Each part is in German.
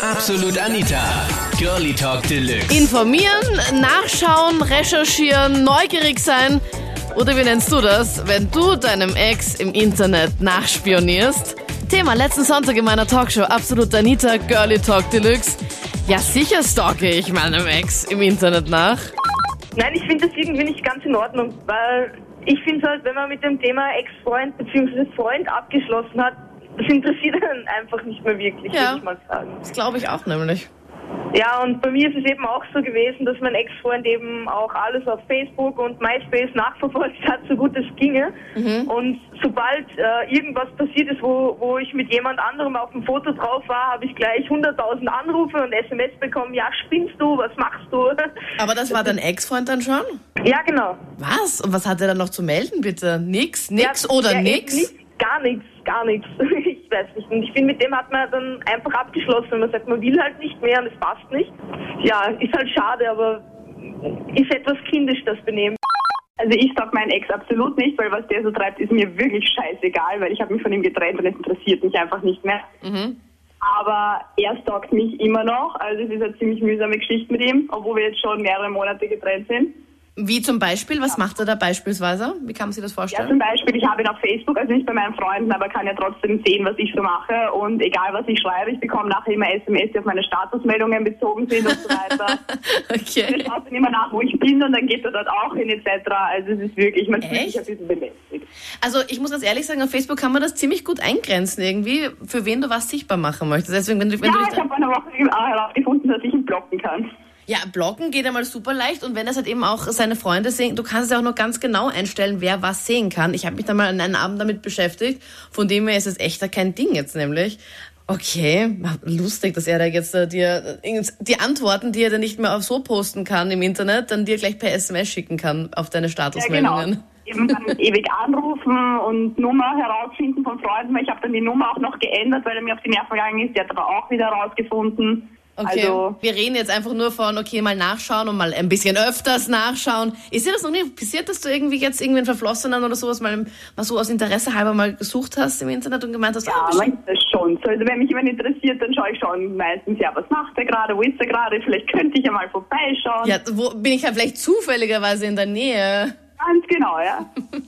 Absolut Anita. Girlie Talk Deluxe. Informieren, nachschauen, recherchieren, neugierig sein. Oder wie nennst du das, wenn du deinem Ex im Internet nachspionierst? Thema letzten Sonntag in meiner Talkshow Absolut Anita Girlie Talk Deluxe. Ja, sicher stalke ich meinem Ex im Internet nach. Nein, ich finde das irgendwie nicht ganz in Ordnung, weil ich finde halt, wenn man mit dem Thema Ex-Freund bzw. Freund abgeschlossen hat, das interessiert einen einfach nicht mehr wirklich, Ja. würde ich mal sagen. Das glaube ich auch nämlich. Ja, und bei mir ist es eben auch so gewesen, dass mein Ex-Freund eben auch alles auf Facebook und MySpace nachverfolgt hat, so gut es ginge. Und sobald äh, irgendwas passiert ist, wo, wo ich mit jemand anderem auf dem Foto drauf war, habe ich gleich 100.000 Anrufe und SMS bekommen, ja, spinnst du, was machst du? Aber das war dein Ex-Freund dann schon? ja, genau. Was? Und was hat er dann noch zu melden, bitte? Nix? Nix Ja, oder ja, nix? eben Nicht, gar nichts, gar nichts. Ich weiß nicht. Und ich finde, mit dem hat man dann einfach abgeschlossen. Man sagt, man will halt nicht mehr und es passt nicht. Ja, ist halt schade, aber ist etwas kindisch, das Benehmen. Also ich sag meinen Ex absolut nicht, weil was der so treibt, ist mir wirklich scheißegal, weil ich habe mich von ihm getrennt und es interessiert mich einfach nicht mehr. Mhm. Aber er stalkt mich immer noch, also es ist eine ziemlich mühsame Geschichte mit ihm, obwohl wir jetzt schon mehrere Monate getrennt sind. Wie zum Beispiel? Was macht er da beispielsweise? Wie kann man sich das Ja, vorstellen? zum Beispiel, ich habe ihn auf Facebook, also nicht bei meinen Freunden, aber kann ja trotzdem sehen, was ich so mache. Und egal, was ich schreibe, ich bekomme nachher immer SMS, die auf meine Statusmeldungen bezogen sind und so weiter. Er Okay. schaut dann immer nach, wo ich bin und dann geht er dort auch hin etc. Also es ist wirklich, man fühlt sich ein bisschen belästigt. Also ich muss ganz ehrlich sagen, auf Facebook kann man das ziemlich gut eingrenzen irgendwie, für wen du was sichtbar machen möchtest. Deswegen, wenn du, wenn Ja, du ich habe vor einer Woche äh, herausgefunden, dass ich ihn blocken kann. Ja, blocken geht einmal super leicht und wenn das halt eben auch seine Freunde sehen, du kannst es ja auch nur ganz genau einstellen, wer was sehen kann. Ich habe mich dann mal an einem Abend damit beschäftigt, von dem her ist es echt kein Ding jetzt nämlich. Okay, lustig, dass er da jetzt äh, dir äh, die Antworten, die er dann nicht mehr auf so posten kann im Internet, dann dir gleich per SMS schicken kann auf deine Ja, genau. Statusmeldungen. Eben dann ewig anrufen und Nummer herausfinden von Freunden. weil Ich habe dann die Nummer auch noch geändert, weil er mir auf die Nerven gegangen ist. Die hat er auch wieder herausgefunden. Okay, Also, wir reden jetzt einfach nur von, okay, mal nachschauen und mal ein bisschen öfters nachschauen. Ist dir das noch nie passiert, dass du irgendwie jetzt irgendwen Verflossenen oder sowas mal, mal so aus Interesse halber mal gesucht hast im Internet und gemeint hast, ja, ah, ist das schon. so. Also wenn mich jemand interessiert, dann schaue ich schon meistens, ja, was macht er gerade, wo ist er gerade, vielleicht könnte ich ja mal vorbeischauen. ja, wo bin ich ja vielleicht zufälligerweise in der Nähe? Ganz genau, ja.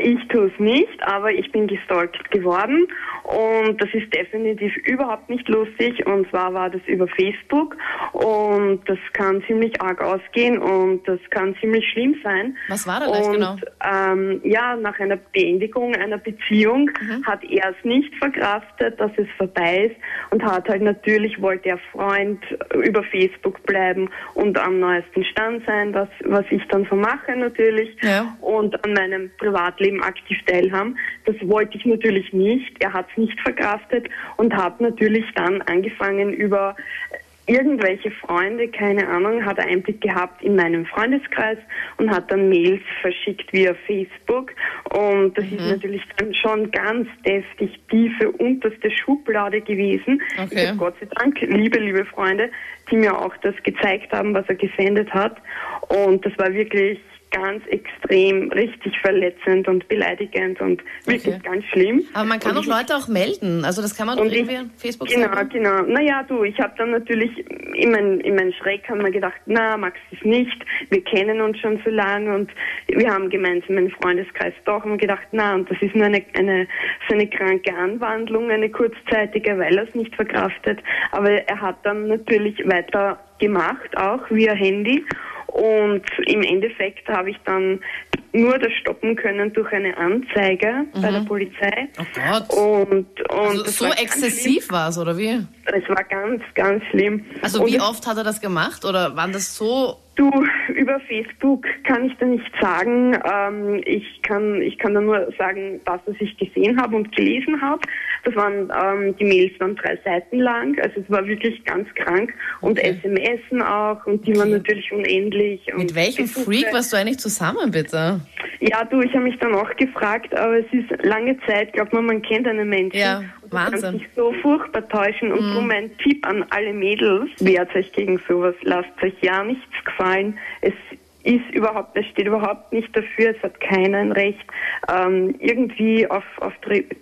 Ich tue es nicht, aber ich bin gestalkt geworden und das ist definitiv überhaupt nicht lustig und zwar war das über Facebook und das kann ziemlich arg ausgehen und das kann ziemlich schlimm sein. Was war da und, genau? Ähm, ja, nach einer Beendigung einer Beziehung Mhm. hat er es nicht verkraftet, dass es vorbei ist und hat halt natürlich, wollte er Freund über Facebook bleiben und am neuesten Stand sein, was, was ich dann so mache natürlich Ja. und an meinem Privatleben aktiv teilhaben. Das wollte ich natürlich nicht. Er hat es nicht verkraftet und habe natürlich dann angefangen über irgendwelche Freunde, keine Ahnung, hat er Einblick gehabt in meinem Freundeskreis und hat dann Mails verschickt via Facebook. Und das ist natürlich dann schon ganz deftig tiefe unterste Schublade gewesen. Okay. Ich habe Gott sei Dank liebe, liebe Freunde, die mir auch das gezeigt haben, was er gesendet hat. Und das war wirklich ganz extrem, richtig verletzend und beleidigend und wirklich Okay. ganz schlimm. Aber man kann Und ich- Leute auch melden. Also das kann man doch ich, irgendwie auf Facebook genau, sagen. genau. Naja, du, ich habe dann natürlich in mein, in mein Schreck haben wir gedacht, na, Max ist nicht, wir kennen uns schon so lange und wir haben gemeinsam einen Freundeskreis doch und gedacht, na, und das ist nur eine, eine, so eine kranke Anwandlung, eine kurzzeitige, weil er es nicht verkraftet. Aber er hat dann natürlich weiter gemacht, auch via Handy. Und im Endeffekt habe ich dann nur das stoppen können durch eine Anzeige bei der Polizei. Oh Gott. Und, und Also so war exzessiv war es, oder wie? Es war ganz, ganz schlimm. Also und wie oft hat er das gemacht? Oder waren das so... Du, über Facebook kann ich da nicht sagen. Ähm, ich kann, ich kann da nur sagen, das, was ich gesehen habe und gelesen habe. Das waren, ähm, die Mails waren drei Seiten lang. Also es war wirklich ganz krank. Und Okay. SMSen auch. Und die waren Okay. natürlich unendlich. Und Mit welchem Besuche. Freak warst du eigentlich zusammen, bitte? Ja, du, ich habe mich dann auch gefragt, aber es ist lange Zeit, glaubt man, man kennt einen Menschen. Ja, und Wahnsinn. kann sich so furchtbar täuschen. Und drum mein Tipp an alle Mädels, wehrt euch gegen sowas, lasst euch ja nichts gefallen. Es ist überhaupt, es steht überhaupt nicht dafür, es hat keiner ein Recht, ähm, irgendwie auf, auf,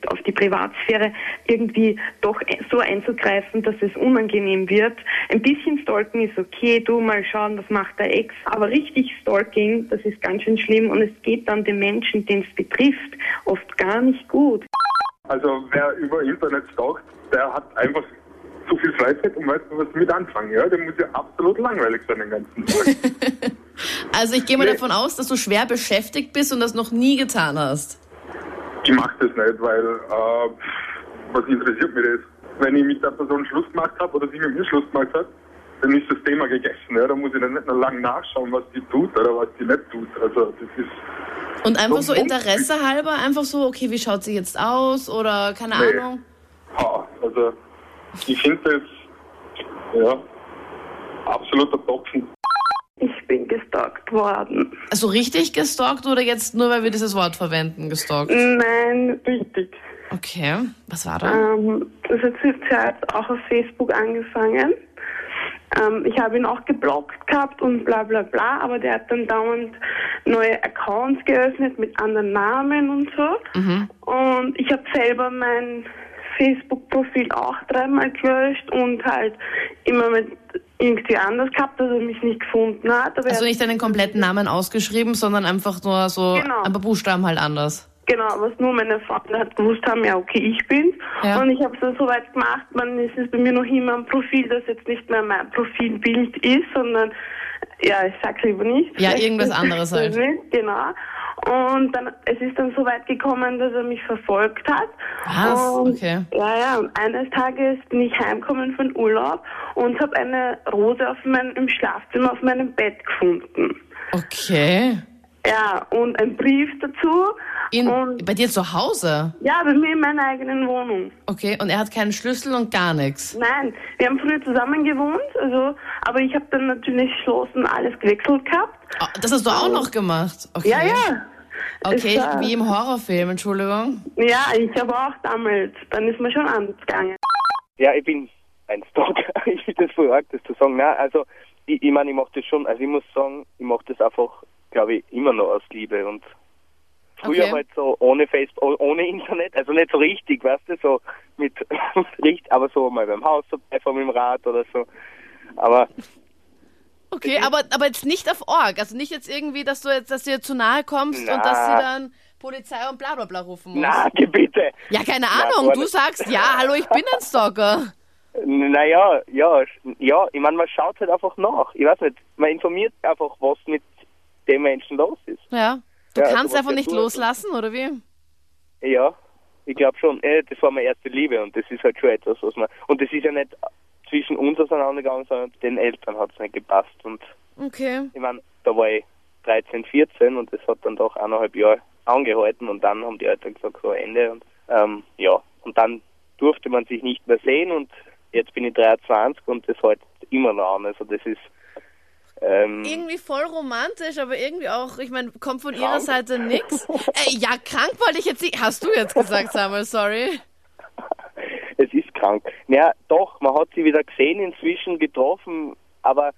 auf die Privatsphäre irgendwie doch so einzugreifen, dass es unangenehm wird. Ein bisschen Stalking ist okay, du mal schauen, was macht der Ex, aber richtig Stalking, das ist ganz schön schlimm und es geht dann den Menschen, den es betrifft, oft gar nicht gut. Also wer über Internet stalkt, der hat einfach zu viel Freizeit und weiß nicht, was mit anfangen. Ja? Der muss ja absolut langweilig sein den ganzen Tag. Also ich gehe mal Nee. davon aus, dass du schwer beschäftigt bist und das noch nie getan hast. ich mache das nicht, weil äh, was interessiert mich das? Wenn ich mit der Person Schluss gemacht habe oder sie mit mir Schluss gemacht hat, dann ist das Thema gegessen. Ja? Da muss ich dann nicht noch lange nachschauen, was die tut oder was die nicht tut. Also das ist Und einfach so Warum? Interesse halber, einfach so, okay, wie schaut sie jetzt aus oder keine Nee. Ahnung. ha, also ich finde das ja absoluter Topfen. Ich bin gestalkt worden. Also richtig gestalkt oder jetzt nur, weil wir dieses Wort verwenden, gestalkt? Nein, richtig. Okay, was war da? Ähm, das hat zurzeit auch auf Facebook angefangen. Ähm, ich habe ihn auch geblockt gehabt und bla bla bla, aber der hat dann dauernd neue Accounts geöffnet mit anderen Namen und so. Und ich habe selber mein Facebook-Profil auch dreimal gelöscht und halt immer mit irgendwie anders gehabt, dass er mich nicht gefunden hat. Also nicht deinen kompletten Namen ausgeschrieben, sondern einfach nur so Genau. ein paar Buchstaben halt anders. Genau, was nur meine Freunde halt gewusst haben, ja okay, ich bin's. Ja. Und ich habe es dann so weit gemacht, man es ist bei mir noch immer ein Profil, das jetzt nicht mehr mein Profilbild ist, sondern ja, ich sag's lieber nicht. Ja, irgendwas anderes halt. Genau. Und dann, es ist dann so weit gekommen, dass er mich verfolgt hat. Was? Und, Okay. Ja, ja. Und eines Tages bin ich heimgekommen von Urlaub und habe eine Rose auf mein, im Schlafzimmer auf meinem Bett gefunden. Okay. Ja, und ein Brief dazu. In, und bei dir zu Hause? ja, bei mir in meiner eigenen Wohnung. Okay, und er hat keinen Schlüssel und gar nichts. Nein, wir haben früher zusammen gewohnt, also, aber ich habe dann natürlich Schloss und alles gewechselt gehabt. Oh, das hast du auch noch gemacht? Okay. Ja, ja. Okay, war- wie im Horrorfilm, Entschuldigung. Ja, ich habe auch damals, dann ist mir schon anders gegangen. Ja, ich bin ein Stalker. ich finde das voll arg, das zu sagen. Nein, also ich, ich meine, ich mache das schon, also ich muss sagen, ich mache das einfach, glaube ich, immer noch aus Liebe und früher Okay. halt so ohne Facebook, oh- ohne Internet, also nicht so richtig, weißt du, so mit richtig, aber so mal beim Haus vorbeifahren mit dem Rad oder so. Aber Okay, aber, aber jetzt nicht auf Org. Also nicht jetzt irgendwie, dass du jetzt, dass du ihr zu nahe kommst Na. und dass sie dann Polizei und bla bla bla rufen muss. na, bitte. Ja, keine Na, Ahnung. gar Du sagst, ja, hallo, ich bin ein Stalker. Naja, ja, ja, ich meine, man schaut halt einfach nach. Ich weiß nicht, man informiert einfach, was mit dem Menschen los ist. Ja. Du Ja, also kannst was einfach nicht loslassen, oder wie? Ja, ich glaube schon. Das war meine erste Liebe und das ist halt schon etwas, was man. Und das ist ja nicht zwischen uns auseinandergegangen, sondern den Eltern hat es nicht gepasst. Und Okay. ich meine, da war ich 13, 14 und das hat dann doch eineinhalb Jahre angehalten und dann haben die Eltern gesagt, so Ende. Und ähm, ja, und dann durfte man sich nicht mehr sehen und jetzt bin ich 23 und das hält immer noch an. Also das ist ähm, Irgendwie voll romantisch, aber irgendwie auch, ich meine, kommt von ihrer Krank. Seite nix. Äh, ja, krank wollte ich jetzt nicht. Hast du jetzt gesagt, Samuel, sorry. es ist krank. Ja, doch, man hat sie wieder gesehen, inzwischen getroffen, aber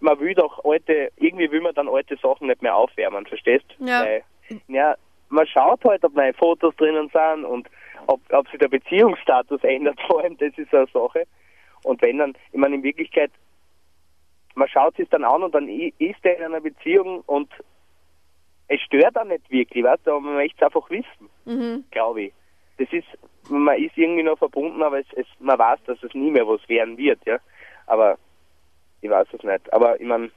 man will doch alte, irgendwie will man dann alte Sachen nicht mehr aufwärmen, verstehst? Ja. Weil, ja, man schaut halt, ob neue Fotos drinnen sind und ob, ob sich der Beziehungsstatus ändert, vor allem, das ist so eine Sache. Und wenn dann, ich meine, in Wirklichkeit, man schaut sich dann an und dann ist er in einer Beziehung und es stört dann nicht wirklich, weißt du, aber man möchte es einfach wissen glaube ich. Das ist, man ist irgendwie noch verbunden, aber es, es, man weiß, dass es nie mehr was werden wird, ja. Aber ich weiß es nicht. Aber ich meine,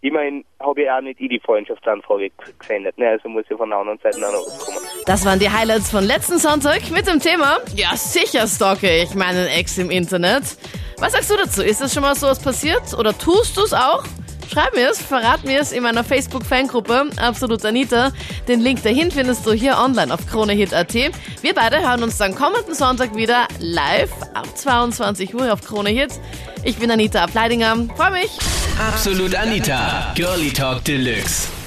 immerhin habe ich auch nicht ich die Freundschaftsanfrage gesendet, ne? Also muss ich von der anderen Seite auch noch was kommen. Das waren die Highlights von letzten Sonntag mit dem Thema, ja sicher stalke ich meinen Ex im Internet. Was sagst du dazu? Ist das schon mal sowas passiert oder tust du es auch? Schreib mir es, verrat mir es in meiner Facebook-Fangruppe Absolut Anita. Den Link dahin findest du hier online auf kronehit.at. Wir beide hören uns dann kommenden Sonntag wieder live ab 22 Uhr auf Kronehit. Ich bin Anita Ableidinger. Freue mich. Absolut Anita, Girlie Talk Deluxe.